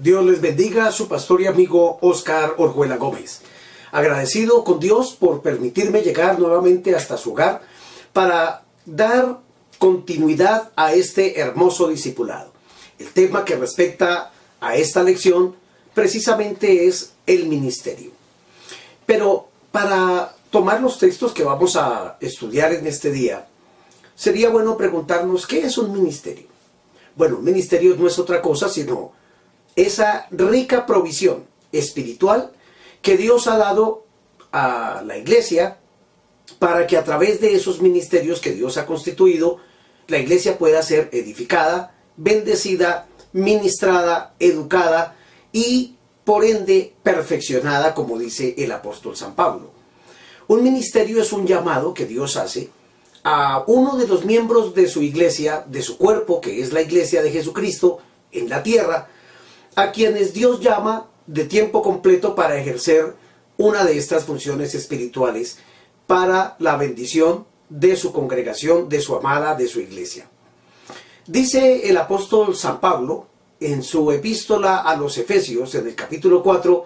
Dios les bendiga su pastor y amigo Oscar Orjuela Gómez. Agradecido con Dios por permitirme llegar nuevamente hasta su hogar para dar continuidad a este hermoso discipulado. El tema que respecta a esta lección precisamente es el ministerio. Pero para tomar los textos que vamos a estudiar en este día, sería bueno preguntarnos qué es un ministerio. Bueno, un ministerio no es otra cosa sino esa rica provisión espiritual que Dios ha dado a la iglesia para que a través de esos ministerios que Dios ha constituido, la iglesia pueda ser edificada, bendecida, ministrada, educada y por ende perfeccionada, como dice el apóstol San Pablo. Un ministerio es un llamado que Dios hace a uno de los miembros de su iglesia, de su cuerpo, que es la iglesia de Jesucristo en la tierra, a quienes Dios llama de tiempo completo para ejercer una de estas funciones espirituales para la bendición de su congregación, de su amada, de su iglesia. Dice el apóstol San Pablo en su epístola a los Efesios, en el capítulo 4,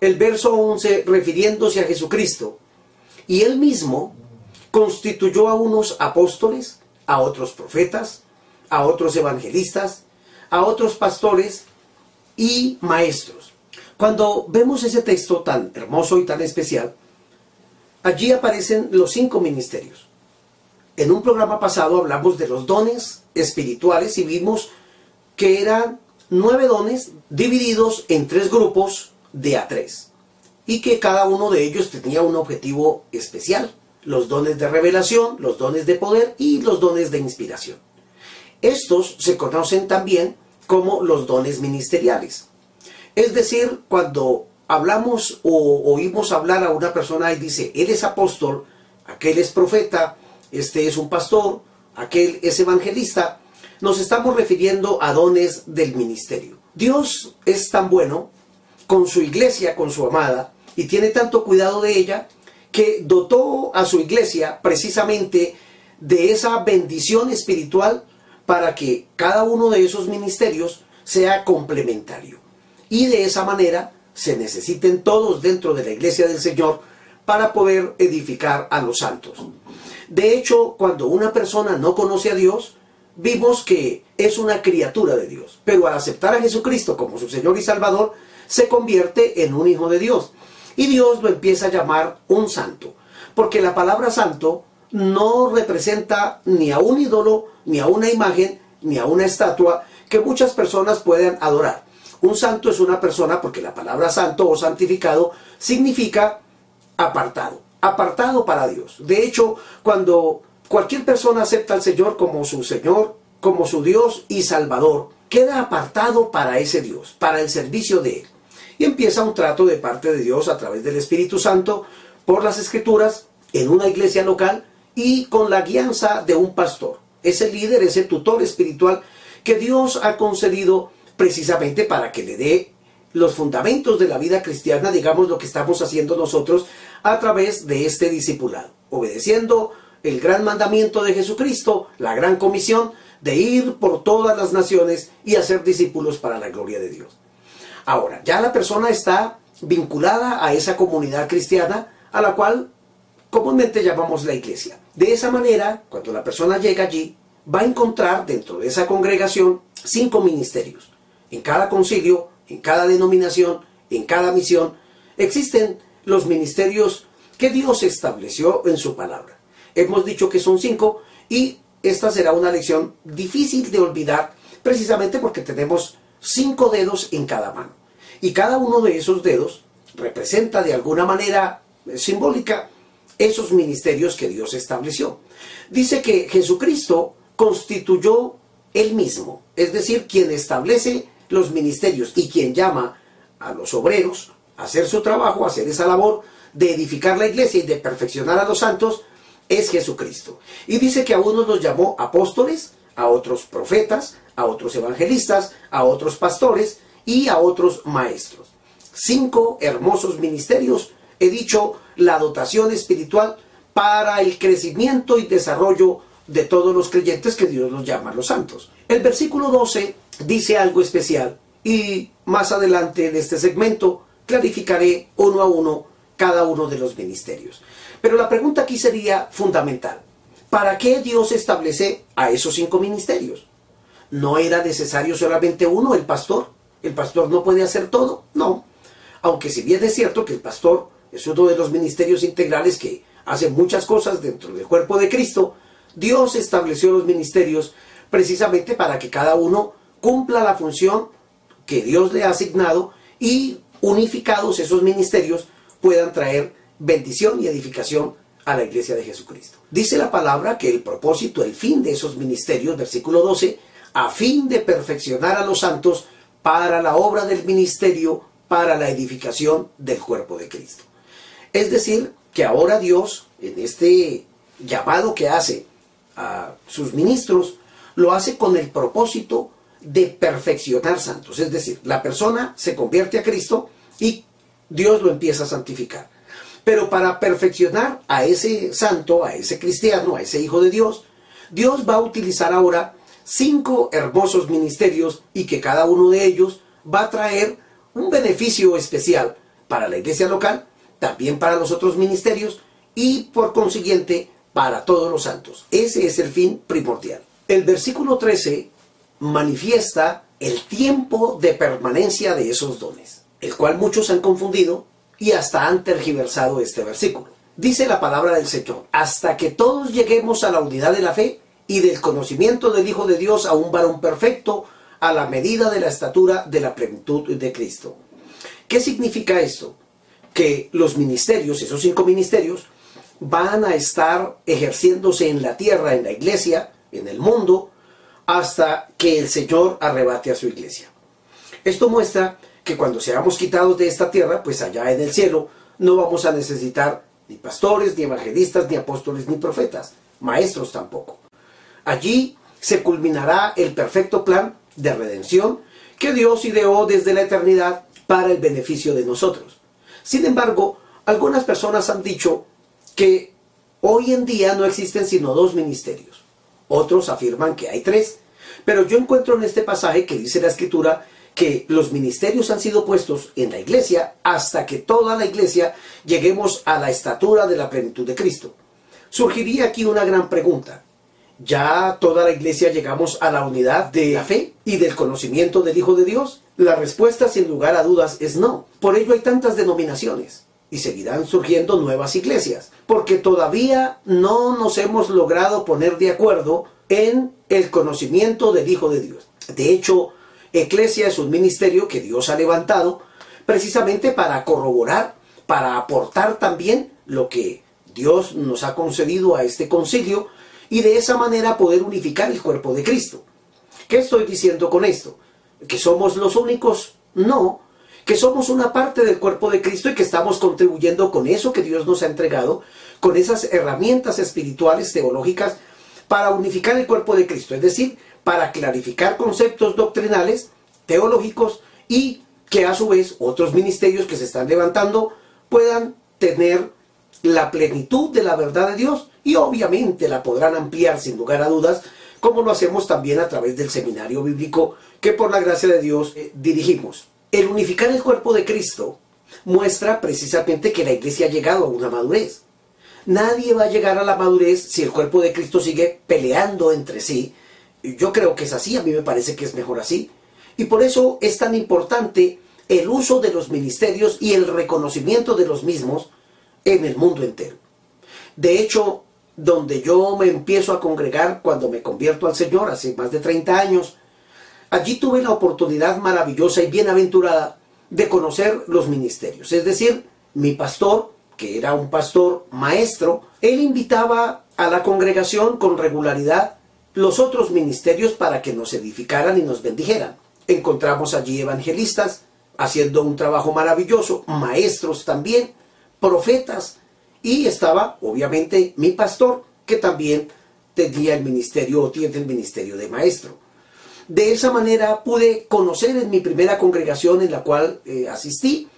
el verso 11, refiriéndose a Jesucristo, y él mismo constituyó a unos apóstoles, a otros profetas, a otros evangelistas, a otros pastores y maestros. Cuando vemos ese texto tan hermoso y tan especial, allí aparecen los cinco ministerios. En un programa pasado hablamos de los dones espirituales y vimos que eran nueve dones divididos en tres grupos de a tres y que cada uno de ellos tenía un objetivo especial. Los dones de revelación, los dones de poder y los dones de inspiración. Estos se conocen también como los dones ministeriales. Es decir, cuando hablamos o oímos hablar a una persona y dice, él es apóstol, aquel es profeta, este es un pastor, aquel es evangelista, nos estamos refiriendo a dones del ministerio. Dios es tan bueno con su iglesia, con su amada, y tiene tanto cuidado de ella, que dotó a su iglesia precisamente de esa bendición espiritual para que cada uno de esos ministerios sea complementario. Y de esa manera se necesiten todos dentro de la iglesia del Señor para poder edificar a los santos. De hecho, cuando una persona no conoce a Dios, vimos que es una criatura de Dios, pero al aceptar a Jesucristo como su Señor y Salvador, se convierte en un hijo de Dios. Y Dios lo empieza a llamar un santo, porque la palabra santo no representa ni a un ídolo, ni a una imagen, ni a una estatua que muchas personas puedan adorar. Un santo es una persona porque la palabra santo o santificado significa apartado, apartado para Dios. De hecho, cuando cualquier persona acepta al Señor como su Señor, como su Dios y Salvador, queda apartado para ese Dios, para el servicio de Él. Y empieza un trato de parte de Dios a través del Espíritu Santo por las Escrituras en una iglesia local y con la guianza de un pastor, ese líder, ese tutor espiritual que Dios ha concedido precisamente para que le dé los fundamentos de la vida cristiana, digamos lo que estamos haciendo nosotros a través de este discipulado, obedeciendo el gran mandamiento de Jesucristo, la gran comisión de ir por todas las naciones y hacer discípulos para la gloria de Dios. Ahora, ya la persona está vinculada a esa comunidad cristiana a la cual comúnmente llamamos la iglesia. De esa manera, cuando la persona llega allí, va a encontrar dentro de esa congregación cinco ministerios. En cada concilio, en cada denominación, en cada misión, existen los ministerios que Dios estableció en su palabra. Hemos dicho que son cinco y esta será una lección difícil de olvidar precisamente porque tenemos cinco dedos en cada mano. Y cada uno de esos dedos representa de alguna manera simbólica esos ministerios que Dios estableció. Dice que Jesucristo constituyó él mismo, es decir, quien establece los ministerios y quien llama a los obreros, hacer su trabajo, hacer esa labor de edificar la iglesia y de perfeccionar a los santos, es Jesucristo. Y dice que a unos los llamó apóstoles, a otros profetas, a otros evangelistas, a otros pastores y a otros maestros. Cinco hermosos ministerios, he dicho, la dotación espiritual para el crecimiento y desarrollo de todos los creyentes que Dios los llama los santos. El versículo 12 dice algo especial y más adelante en este segmento clarificaré uno a uno cada uno de los ministerios. Pero la pregunta aquí sería fundamental. ¿Para qué Dios establece a esos cinco ministerios? ¿No era necesario solamente uno, el pastor? ¿El pastor no puede hacer todo? No. Aunque si bien es cierto que el pastor es uno de los ministerios integrales que hace muchas cosas dentro del cuerpo de Cristo, Dios estableció los ministerios precisamente para que cada uno cumpla la función que Dios le ha asignado y unificados esos ministerios puedan traer bendición y edificación a la iglesia de Jesucristo. Dice la palabra que el propósito, el fin de esos ministerios, versículo 12, a fin de perfeccionar a los santos para la obra del ministerio, para la edificación del cuerpo de Cristo. Es decir, que ahora Dios, en este llamado que hace a sus ministros, lo hace con el propósito de perfeccionar santos. Es decir, la persona se convierte a Cristo y Dios lo empieza a santificar. Pero para perfeccionar a ese santo, a ese cristiano, a ese hijo de Dios, Dios va a utilizar ahora cinco hermosos ministerios y que cada uno de ellos va a traer un beneficio especial para la iglesia local, también para los otros ministerios y por consiguiente para todos los santos. Ese es el fin primordial. El versículo 13 manifiesta el tiempo de permanencia de esos dones, el cual muchos han confundido y hasta han tergiversado este versículo. Dice la palabra del Señor, hasta que todos lleguemos a la unidad de la fe y del conocimiento del Hijo de Dios a un varón perfecto, a la medida de la estatura de la plenitud de Cristo. ¿Qué significa esto? Que los ministerios, esos cinco ministerios, van a estar ejerciéndose en la tierra, en la iglesia, en el mundo, hasta que el Señor arrebate a su iglesia. Esto muestra que cuando seamos quitados de esta tierra, pues allá en el cielo, no vamos a necesitar ni pastores, ni evangelistas, ni apóstoles, ni profetas, maestros tampoco. Allí se culminará el perfecto plan de redención que Dios ideó desde la eternidad para el beneficio de nosotros. Sin embargo, algunas personas han dicho que hoy en día no existen sino dos ministerios. Otros afirman que hay tres. Pero yo encuentro en este pasaje que dice la escritura que los ministerios han sido puestos en la iglesia hasta que toda la iglesia lleguemos a la estatura de la plenitud de Cristo. Surgiría aquí una gran pregunta. ¿Ya toda la iglesia llegamos a la unidad de la fe y del conocimiento del Hijo de Dios? La respuesta sin lugar a dudas es no. Por ello hay tantas denominaciones y seguirán surgiendo nuevas iglesias, porque todavía no nos hemos logrado poner de acuerdo en el conocimiento del Hijo de Dios. De hecho, Eclesia es un ministerio que Dios ha levantado precisamente para corroborar, para aportar también lo que Dios nos ha concedido a este concilio y de esa manera poder unificar el cuerpo de Cristo. ¿Qué estoy diciendo con esto? ¿Que somos los únicos? No, que somos una parte del cuerpo de Cristo y que estamos contribuyendo con eso que Dios nos ha entregado, con esas herramientas espirituales, teológicas, para unificar el cuerpo de Cristo. Es decir, para clarificar conceptos doctrinales, teológicos y que a su vez otros ministerios que se están levantando puedan tener la plenitud de la verdad de Dios y obviamente la podrán ampliar sin lugar a dudas, como lo hacemos también a través del seminario bíblico que por la gracia de Dios eh, dirigimos. El unificar el cuerpo de Cristo muestra precisamente que la iglesia ha llegado a una madurez. Nadie va a llegar a la madurez si el cuerpo de Cristo sigue peleando entre sí yo creo que es así, a mí me parece que es mejor así. Y por eso es tan importante el uso de los ministerios y el reconocimiento de los mismos en el mundo entero. De hecho, donde yo me empiezo a congregar cuando me convierto al Señor hace más de 30 años, allí tuve la oportunidad maravillosa y bienaventurada de conocer los ministerios. Es decir, mi pastor, que era un pastor maestro, él invitaba a la congregación con regularidad los otros ministerios para que nos edificaran y nos bendijeran. Encontramos allí evangelistas, haciendo un trabajo maravilloso, maestros también, profetas, y estaba obviamente mi pastor, que también tenía el ministerio o tiene el ministerio de maestro. De esa manera pude conocer en mi primera congregación en la cual eh, asistí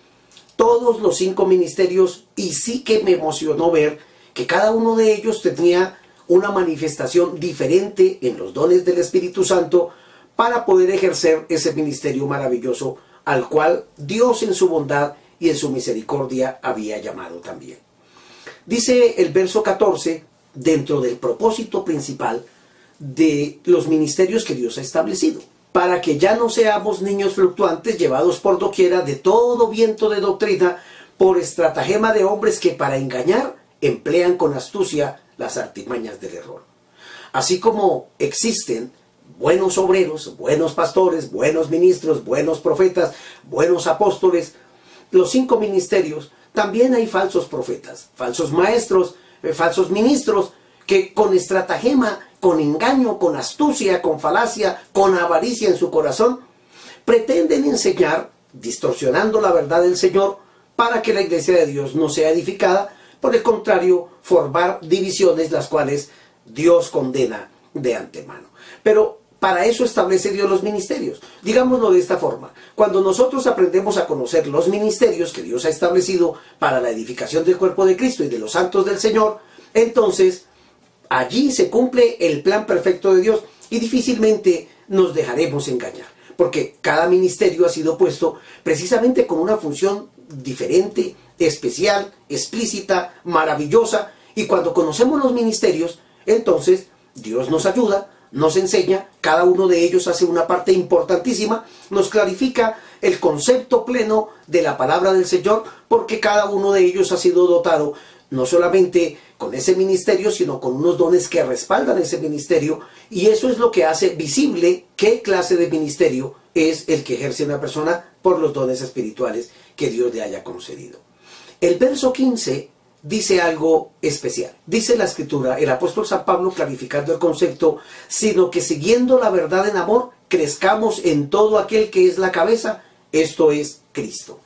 todos los cinco ministerios y sí que me emocionó ver que cada uno de ellos tenía una manifestación diferente en los dones del Espíritu Santo para poder ejercer ese ministerio maravilloso al cual Dios en su bondad y en su misericordia había llamado también. Dice el verso 14, dentro del propósito principal de los ministerios que Dios ha establecido, para que ya no seamos niños fluctuantes llevados por doquiera de todo viento de doctrina por estratagema de hombres que para engañar emplean con astucia las artimañas del error. Así como existen buenos obreros, buenos pastores, buenos ministros, buenos profetas, buenos apóstoles, los cinco ministerios, también hay falsos profetas, falsos maestros, eh, falsos ministros, que con estratagema, con engaño, con astucia, con falacia, con avaricia en su corazón, pretenden enseñar, distorsionando la verdad del Señor, para que la iglesia de Dios no sea edificada, por el contrario, formar divisiones las cuales Dios condena de antemano. Pero para eso establece Dios los ministerios. Digámoslo de esta forma. Cuando nosotros aprendemos a conocer los ministerios que Dios ha establecido para la edificación del cuerpo de Cristo y de los santos del Señor, entonces allí se cumple el plan perfecto de Dios y difícilmente nos dejaremos engañar. Porque cada ministerio ha sido puesto precisamente con una función diferente, especial, explícita, maravillosa. Y cuando conocemos los ministerios, entonces Dios nos ayuda nos enseña, cada uno de ellos hace una parte importantísima, nos clarifica el concepto pleno de la palabra del Señor, porque cada uno de ellos ha sido dotado no solamente con ese ministerio, sino con unos dones que respaldan ese ministerio, y eso es lo que hace visible qué clase de ministerio es el que ejerce una persona por los dones espirituales que Dios le haya concedido. El verso 15 dice algo especial. Dice la escritura, el apóstol San Pablo clarificando el concepto, sino que siguiendo la verdad en amor, crezcamos en todo aquel que es la cabeza, esto es Cristo.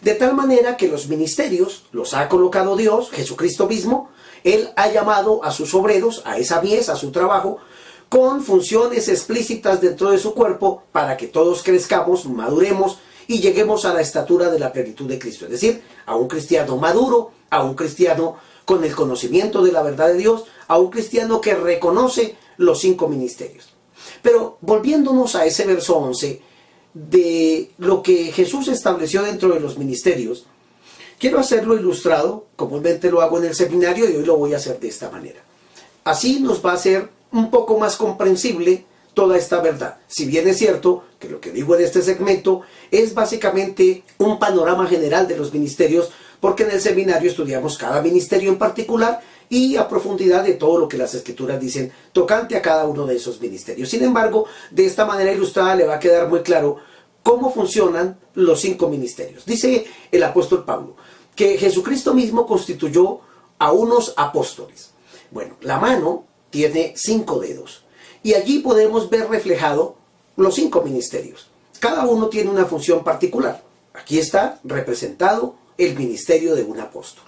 De tal manera que los ministerios los ha colocado Dios, Jesucristo mismo, Él ha llamado a sus obreros, a esa mies, a su trabajo, con funciones explícitas dentro de su cuerpo para que todos crezcamos, maduremos y lleguemos a la estatura de la plenitud de Cristo. Es decir, a un cristiano maduro, a un cristiano con el conocimiento de la verdad de Dios, a un cristiano que reconoce los cinco ministerios. Pero volviéndonos a ese verso 11 de lo que Jesús estableció dentro de los ministerios, quiero hacerlo ilustrado, comúnmente lo hago en el seminario y hoy lo voy a hacer de esta manera. Así nos va a ser un poco más comprensible toda esta verdad. Si bien es cierto que lo que digo en este segmento es básicamente un panorama general de los ministerios, porque en el seminario estudiamos cada ministerio en particular y a profundidad de todo lo que las escrituras dicen tocante a cada uno de esos ministerios. Sin embargo, de esta manera ilustrada le va a quedar muy claro cómo funcionan los cinco ministerios. Dice el apóstol Pablo que Jesucristo mismo constituyó a unos apóstoles. Bueno, la mano tiene cinco dedos y allí podemos ver reflejado los cinco ministerios. Cada uno tiene una función particular. Aquí está representado el ministerio de un apóstol.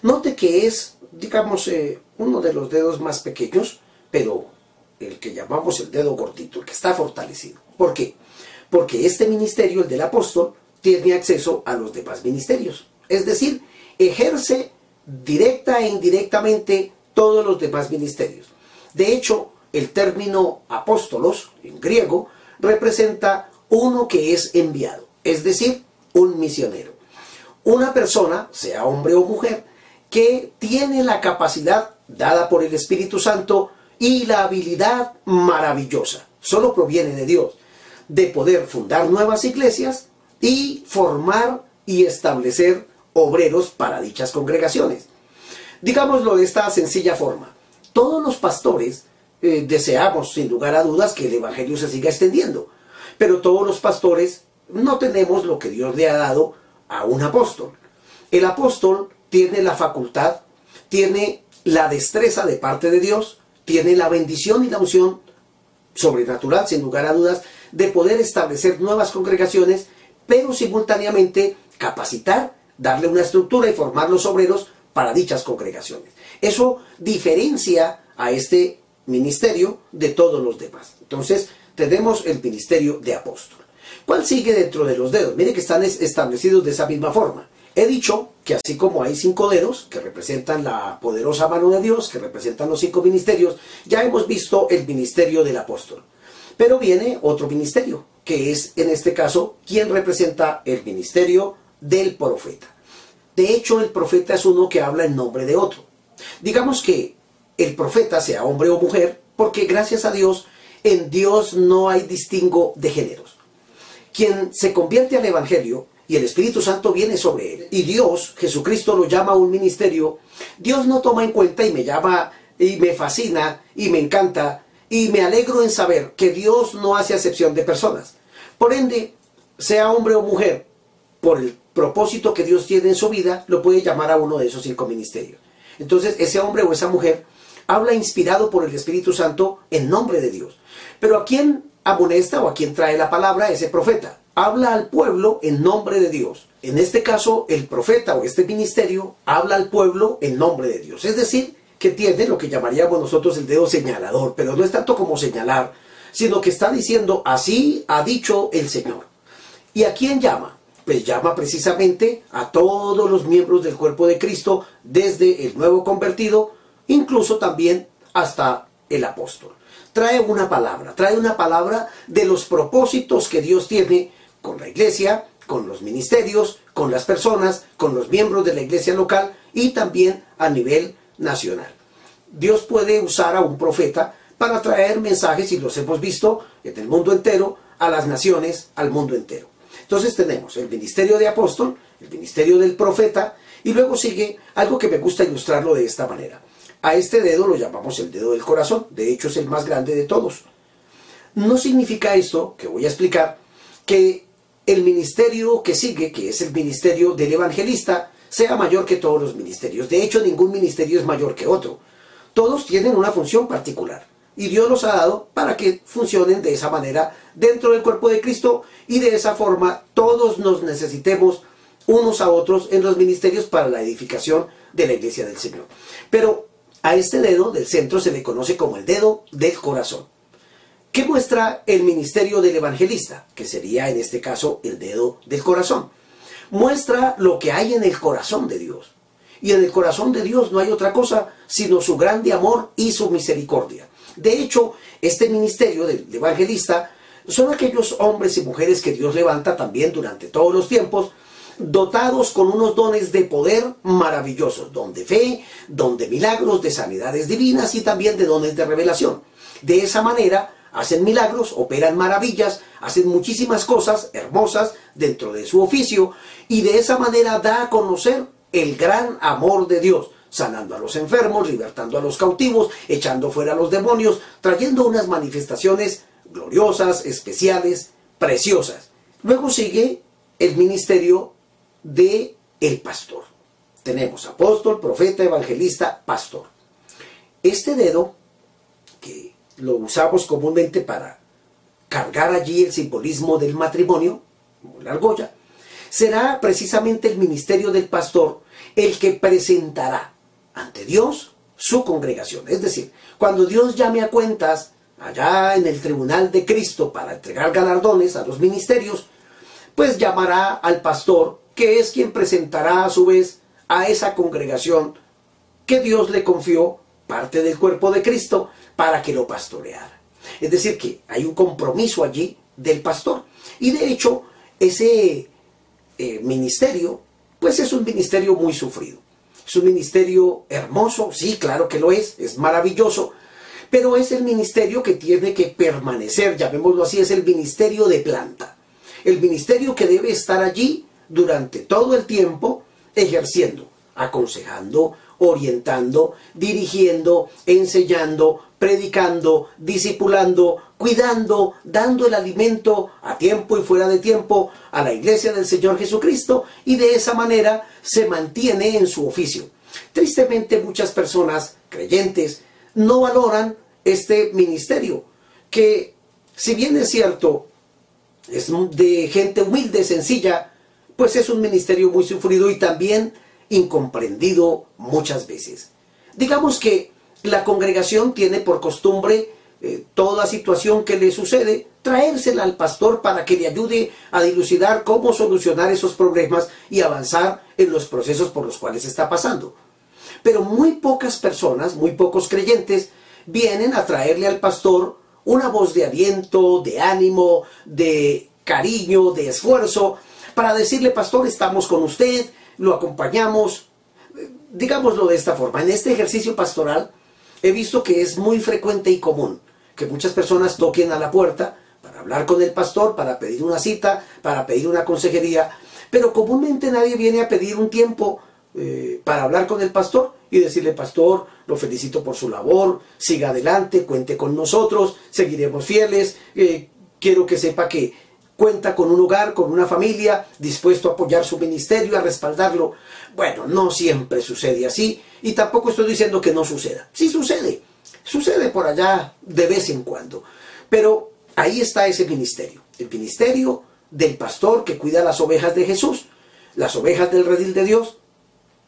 Note que es, digamos, eh, uno de los dedos más pequeños, pero el que llamamos el dedo gordito, el que está fortalecido. ¿Por qué? Porque este ministerio, el del apóstol, tiene acceso a los demás ministerios. Es decir, ejerce directa e indirectamente todos los demás ministerios. De hecho, el término apóstolos, en griego, representa uno que es enviado, es decir, un misionero una persona, sea hombre o mujer, que tiene la capacidad dada por el Espíritu Santo y la habilidad maravillosa, solo proviene de Dios, de poder fundar nuevas iglesias y formar y establecer obreros para dichas congregaciones. Digámoslo de esta sencilla forma, todos los pastores eh, deseamos sin lugar a dudas que el Evangelio se siga extendiendo, pero todos los pastores no tenemos lo que Dios le ha dado a un apóstol. El apóstol tiene la facultad, tiene la destreza de parte de Dios, tiene la bendición y la unción sobrenatural, sin lugar a dudas, de poder establecer nuevas congregaciones, pero simultáneamente capacitar, darle una estructura y formar los obreros para dichas congregaciones. Eso diferencia a este ministerio de todos los demás. Entonces, tenemos el ministerio de apóstol. ¿Cuál sigue dentro de los dedos? Mire que están establecidos de esa misma forma. He dicho que así como hay cinco dedos que representan la poderosa mano de Dios, que representan los cinco ministerios, ya hemos visto el ministerio del apóstol. Pero viene otro ministerio, que es en este caso quien representa el ministerio del profeta. De hecho, el profeta es uno que habla en nombre de otro. Digamos que el profeta sea hombre o mujer, porque gracias a Dios, en Dios no hay distingo de géneros. Quien se convierte al Evangelio y el Espíritu Santo viene sobre él, y Dios, Jesucristo lo llama a un ministerio, Dios no toma en cuenta y me llama y me fascina y me encanta y me alegro en saber que Dios no hace acepción de personas. Por ende, sea hombre o mujer, por el propósito que Dios tiene en su vida, lo puede llamar a uno de esos cinco ministerios. Entonces, ese hombre o esa mujer habla inspirado por el Espíritu Santo en nombre de Dios. Pero ¿a quién amonesta o a quién trae la palabra ese profeta? Habla al pueblo en nombre de Dios. En este caso, el profeta o este ministerio habla al pueblo en nombre de Dios. Es decir, que tiene lo que llamaríamos nosotros el dedo señalador, pero no es tanto como señalar, sino que está diciendo, así ha dicho el Señor. ¿Y a quién llama? Pues llama precisamente a todos los miembros del cuerpo de Cristo, desde el nuevo convertido, incluso también hasta el apóstol. Trae una palabra, trae una palabra de los propósitos que Dios tiene con la iglesia, con los ministerios, con las personas, con los miembros de la iglesia local y también a nivel nacional. Dios puede usar a un profeta para traer mensajes, y los hemos visto en el mundo entero, a las naciones, al mundo entero. Entonces tenemos el ministerio de apóstol, el ministerio del profeta, y luego sigue algo que me gusta ilustrarlo de esta manera. A este dedo lo llamamos el dedo del corazón, de hecho es el más grande de todos. No significa esto, que voy a explicar, que el ministerio que sigue, que es el ministerio del evangelista, sea mayor que todos los ministerios. De hecho, ningún ministerio es mayor que otro. Todos tienen una función particular. Y Dios los ha dado para que funcionen de esa manera dentro del cuerpo de Cristo y de esa forma todos nos necesitemos unos a otros en los ministerios para la edificación de la iglesia del Señor. Pero a este dedo del centro se le conoce como el dedo del corazón. ¿Qué muestra el ministerio del evangelista? Que sería en este caso el dedo del corazón. Muestra lo que hay en el corazón de Dios. Y en el corazón de Dios no hay otra cosa sino su grande amor y su misericordia. De hecho, este ministerio del evangelista son aquellos hombres y mujeres que Dios levanta también durante todos los tiempos dotados con unos dones de poder maravillosos, don de fe, don de milagros, de sanidades divinas y también de dones de revelación. De esa manera hacen milagros, operan maravillas, hacen muchísimas cosas hermosas dentro de su oficio y de esa manera da a conocer el gran amor de Dios, sanando a los enfermos, libertando a los cautivos, echando fuera a los demonios, trayendo unas manifestaciones gloriosas, especiales, preciosas. Luego sigue el ministerio de el pastor. Tenemos apóstol, profeta, evangelista, pastor. Este dedo, que lo usamos comúnmente para cargar allí el simbolismo del matrimonio, la argolla, será precisamente el ministerio del pastor el que presentará ante Dios su congregación. Es decir, cuando Dios llame a cuentas allá en el tribunal de Cristo para entregar galardones a los ministerios, pues llamará al pastor que es quien presentará a su vez a esa congregación que Dios le confió, parte del cuerpo de Cristo, para que lo pastoreara. Es decir, que hay un compromiso allí del pastor. Y de hecho, ese eh, ministerio, pues es un ministerio muy sufrido. Es un ministerio hermoso, sí, claro que lo es, es maravilloso, pero es el ministerio que tiene que permanecer, llamémoslo así, es el ministerio de planta. El ministerio que debe estar allí durante todo el tiempo ejerciendo, aconsejando, orientando, dirigiendo, enseñando, predicando, discipulando, cuidando, dando el alimento a tiempo y fuera de tiempo a la iglesia del Señor Jesucristo y de esa manera se mantiene en su oficio. Tristemente muchas personas creyentes no valoran este ministerio, que si bien es cierto es de gente humilde, sencilla, pues es un ministerio muy sufrido y también incomprendido muchas veces. Digamos que la congregación tiene por costumbre eh, toda situación que le sucede, traérsela al pastor para que le ayude a dilucidar cómo solucionar esos problemas y avanzar en los procesos por los cuales está pasando. Pero muy pocas personas, muy pocos creyentes, vienen a traerle al pastor una voz de aliento, de ánimo, de cariño, de esfuerzo, para decirle, pastor, estamos con usted, lo acompañamos. Digámoslo de esta forma, en este ejercicio pastoral he visto que es muy frecuente y común que muchas personas toquen a la puerta para hablar con el pastor, para pedir una cita, para pedir una consejería, pero comúnmente nadie viene a pedir un tiempo eh, para hablar con el pastor y decirle, pastor, lo felicito por su labor, siga adelante, cuente con nosotros, seguiremos fieles, eh, quiero que sepa que cuenta con un hogar, con una familia, dispuesto a apoyar su ministerio, a respaldarlo. Bueno, no siempre sucede así y tampoco estoy diciendo que no suceda. Sí sucede, sucede por allá de vez en cuando, pero ahí está ese ministerio, el ministerio del pastor que cuida las ovejas de Jesús, las ovejas del redil de Dios,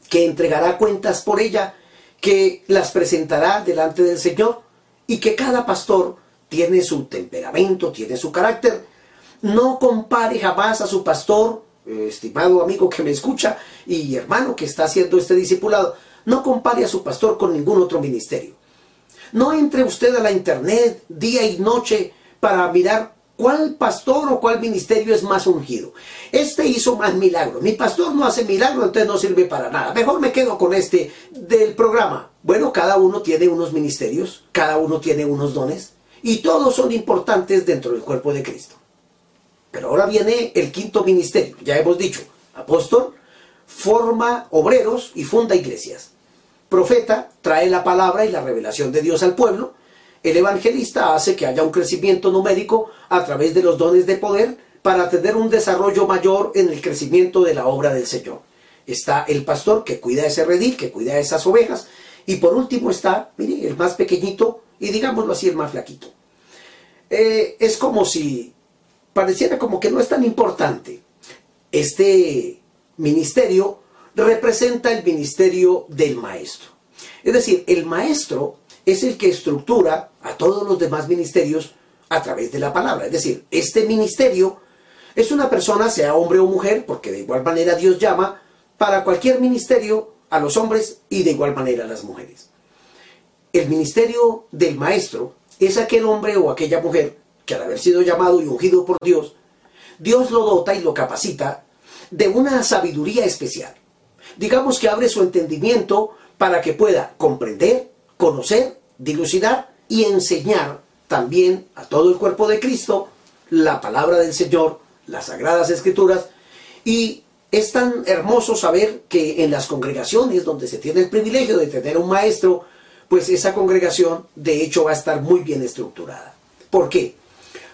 que entregará cuentas por ella, que las presentará delante del Señor y que cada pastor tiene su temperamento, tiene su carácter. No compare jamás a su pastor, eh, estimado amigo que me escucha y hermano que está haciendo este discipulado, no compare a su pastor con ningún otro ministerio. No entre usted a la internet día y noche para mirar ¿Cuál pastor o cuál ministerio es más ungido? Este hizo más milagros. Mi pastor no hace milagros, entonces no sirve para nada. Mejor me quedo con este del programa. Bueno, cada uno tiene unos ministerios, cada uno tiene unos dones y todos son importantes dentro del cuerpo de Cristo. Pero ahora viene el quinto ministerio. Ya hemos dicho, apóstol forma obreros y funda iglesias. Profeta trae la palabra y la revelación de Dios al pueblo el evangelista hace que haya un crecimiento numérico a través de los dones de poder para tener un desarrollo mayor en el crecimiento de la obra del Señor. Está el pastor que cuida ese redil, que cuida esas ovejas. Y por último está, mire, el más pequeñito y digámoslo así, el más flaquito. Eh, es como si pareciera como que no es tan importante. Este ministerio representa el ministerio del maestro. Es decir, el maestro es el que estructura a todos los demás ministerios a través de la palabra. Es decir, este ministerio es una persona, sea hombre o mujer, porque de igual manera Dios llama para cualquier ministerio a los hombres y de igual manera a las mujeres. El ministerio del maestro es aquel hombre o aquella mujer al haber sido llamado y ungido por Dios, Dios lo dota y lo capacita de una sabiduría especial. Digamos que abre su entendimiento para que pueda comprender, conocer, dilucidar y enseñar también a todo el cuerpo de Cristo la palabra del Señor, las sagradas escrituras, y es tan hermoso saber que en las congregaciones donde se tiene el privilegio de tener un maestro, pues esa congregación de hecho va a estar muy bien estructurada. ¿Por qué?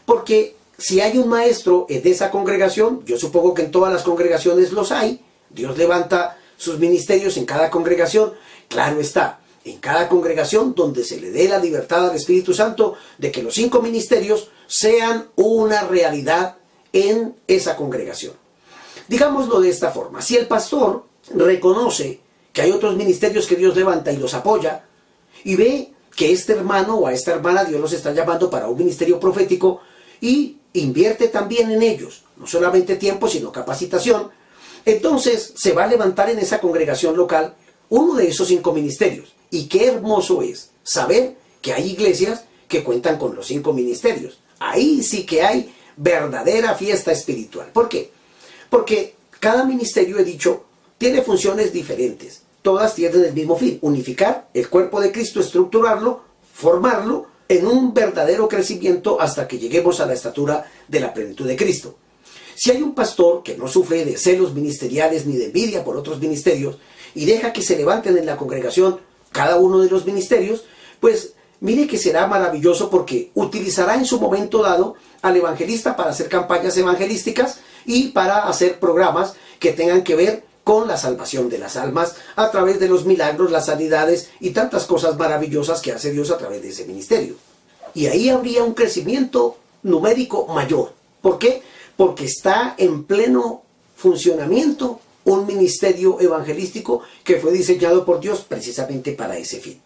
Porque si hay un maestro de esa congregación, yo supongo que en todas las congregaciones los hay, Dios levanta sus ministerios en cada congregación, claro está, en cada congregación donde se le dé la libertad al Espíritu Santo de que los cinco ministerios sean una realidad en esa congregación. Digámoslo de esta forma, si el pastor reconoce que hay otros ministerios que Dios levanta y los apoya, y ve que este hermano o a esta hermana Dios los está llamando para un ministerio profético y invierte también en ellos, no solamente tiempo, sino capacitación, entonces se va a levantar en esa congregación local uno de esos cinco ministerios. Y qué hermoso es saber que hay iglesias que cuentan con los cinco ministerios. Ahí sí que hay verdadera fiesta espiritual. ¿Por qué? Porque cada ministerio, he dicho, tiene funciones diferentes. Todas tienen el mismo fin, unificar el cuerpo de Cristo, estructurarlo, formarlo en un verdadero crecimiento hasta que lleguemos a la estatura de la plenitud de Cristo. Si hay un pastor que no sufre de celos ministeriales ni de envidia por otros ministerios y deja que se levanten en la congregación cada uno de los ministerios, pues mire que será maravilloso porque utilizará en su momento dado al evangelista para hacer campañas evangelísticas y para hacer programas que tengan que ver con la salvación de las almas a través de los milagros, las sanidades y tantas cosas maravillosas que hace Dios a través de ese ministerio. Y ahí habría un crecimiento numérico mayor. ¿Por qué? porque está en pleno funcionamiento un ministerio evangelístico que fue diseñado por Dios precisamente para ese fin.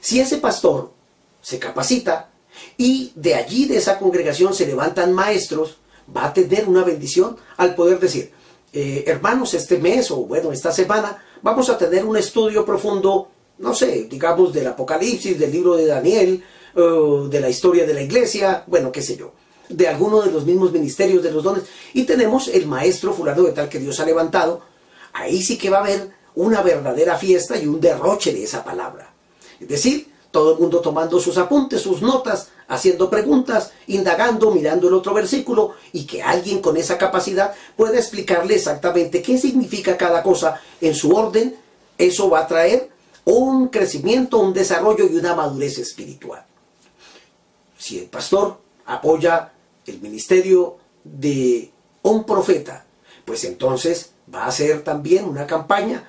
Si ese pastor se capacita y de allí, de esa congregación, se levantan maestros, va a tener una bendición al poder decir, eh, hermanos, este mes o bueno, esta semana vamos a tener un estudio profundo, no sé, digamos del Apocalipsis, del libro de Daniel, de la historia de la iglesia, bueno, qué sé yo, de alguno de los mismos ministerios de los dones. Y tenemos el maestro fulano de tal que Dios ha levantado. Ahí sí que va a haber una verdadera fiesta y un derroche de esa palabra. Es decir, todo el mundo tomando sus apuntes, sus notas, haciendo preguntas, indagando, mirando el otro versículo y que alguien con esa capacidad pueda explicarle exactamente qué significa cada cosa en su orden, eso va a traer un crecimiento, un desarrollo y una madurez espiritual. Si el pastor apoya el ministerio de un profeta, pues entonces va a hacer también una campaña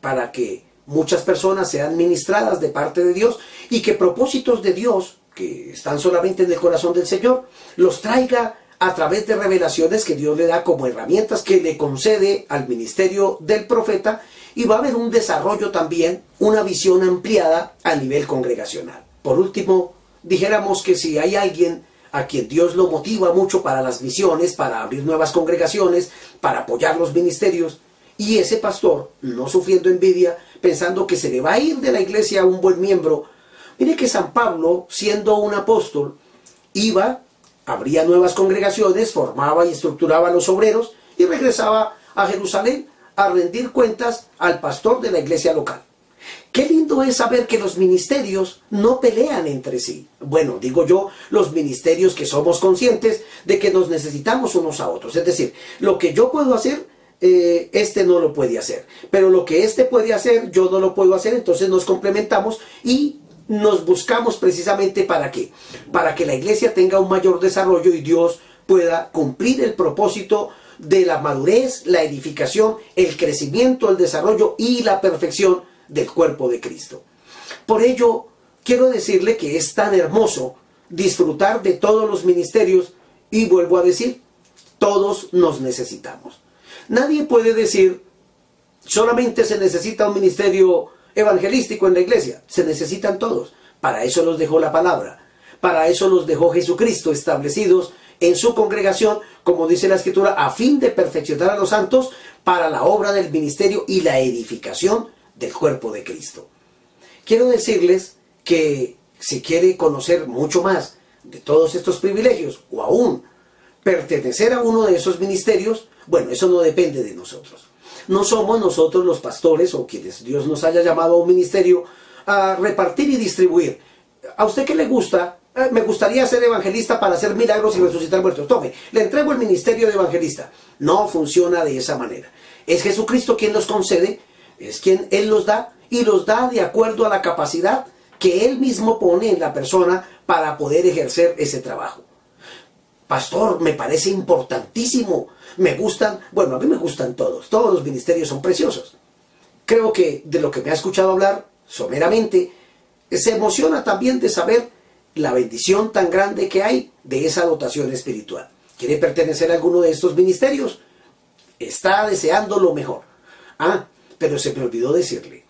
para que muchas personas sean ministradas de parte de Dios y que propósitos de Dios que están solamente en el corazón del Señor los traiga a través de revelaciones que Dios le da como herramientas que le concede al ministerio del profeta y va a haber un desarrollo también, una visión ampliada a nivel congregacional. Por último, dijéramos que si hay alguien a quien Dios lo motiva mucho para las misiones, para abrir nuevas congregaciones, para apoyar los ministerios, y ese pastor, no sufriendo envidia, pensando que se le va a ir de la iglesia a un buen miembro, mire que San Pablo, siendo un apóstol, iba, abría nuevas congregaciones, formaba y estructuraba a los obreros y regresaba a Jerusalén a rendir cuentas al pastor de la iglesia local. Qué lindo es saber que los ministerios no pelean entre sí. Bueno, digo yo, los ministerios que somos conscientes de que nos necesitamos unos a otros. Es decir, lo que yo puedo hacer, eh, este no lo puede hacer. Pero lo que este puede hacer, yo no lo puedo hacer, entonces nos complementamos y nos buscamos precisamente para qué? Para que la iglesia tenga un mayor desarrollo y Dios pueda cumplir el propósito de la madurez, la edificación, el crecimiento, el desarrollo y la perfección del cuerpo de Cristo. Por ello, quiero decirle que es tan hermoso disfrutar de todos los ministerios y vuelvo a decir, todos nos necesitamos. Nadie puede decir, solamente se necesita un ministerio evangelístico en la iglesia, se necesitan todos. Para eso los dejó la palabra, para eso los dejó Jesucristo establecidos en su congregación, como dice la escritura, a fin de perfeccionar a los santos para la obra del ministerio y la edificación del cuerpo de Cristo. Quiero decirles que si quiere conocer mucho más de todos estos privilegios o aún pertenecer a uno de esos ministerios, bueno, eso no depende de nosotros. No somos nosotros los pastores o quienes Dios nos haya llamado a un ministerio a repartir y distribuir. ¿A usted qué le gusta? Eh, me gustaría ser evangelista para hacer milagros y resucitar muertos. Tome, le entrego el ministerio de evangelista. No funciona de esa manera. Es Jesucristo quien los concede es quien Él los da y los da de acuerdo a la capacidad que Él mismo pone en la persona para poder ejercer ese trabajo. Pastor, me parece importantísimo. Me gustan, bueno, a mí me gustan todos. Todos los ministerios son preciosos. Creo que de lo que me ha escuchado hablar someramente, se emociona también de saber la bendición tan grande que hay de esa dotación espiritual. ¿Quiere pertenecer a alguno de estos ministerios? Está deseando lo mejor. Ah, pero se me olvidó decirle,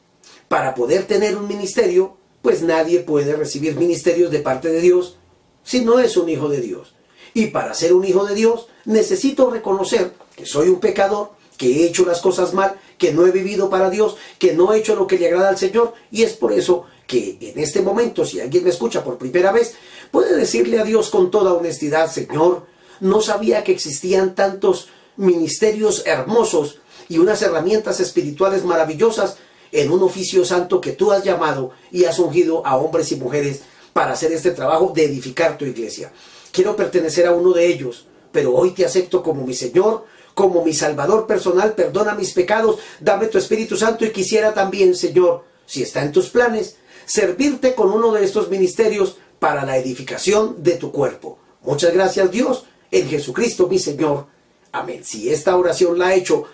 para poder tener un ministerio, pues nadie puede recibir ministerios de parte de Dios si no es un hijo de Dios. Y para ser un hijo de Dios necesito reconocer que soy un pecador, que he hecho las cosas mal, que no he vivido para Dios, que no he hecho lo que le agrada al Señor. Y es por eso que en este momento, si alguien me escucha por primera vez, puede decirle a Dios con toda honestidad, Señor, no sabía que existían tantos ministerios hermosos y unas herramientas espirituales maravillosas en un oficio santo que tú has llamado y has ungido a hombres y mujeres para hacer este trabajo de edificar tu iglesia. Quiero pertenecer a uno de ellos, pero hoy te acepto como mi Señor, como mi Salvador personal, perdona mis pecados, dame tu Espíritu Santo y quisiera también, Señor, si está en tus planes, servirte con uno de estos ministerios para la edificación de tu cuerpo. Muchas gracias Dios, en Jesucristo mi Señor. Amén. Si esta oración la ha hecho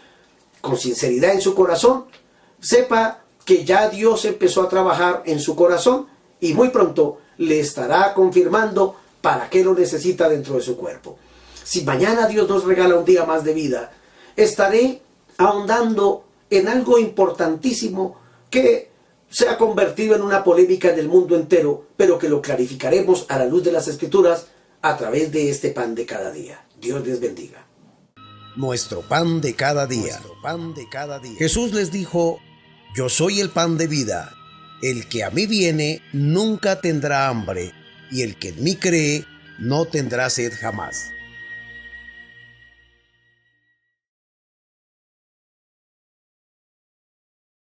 con sinceridad en su corazón, sepa que ya Dios empezó a trabajar en su corazón y muy pronto le estará confirmando para qué lo necesita dentro de su cuerpo. si mañana Dios nos regala un día más de vida, estaré ahondando en algo importantísimo que se ha convertido en una polémica en el mundo entero, pero que lo clarificaremos a la luz de las escrituras a través de este pan de cada día. Dios les bendiga. Nuestro pan de cada día. pan de cada día. Jesús les dijo, yo soy el pan de vida. El que a mí viene nunca tendrá hambre, y el que en mí cree no tendrá sed jamás.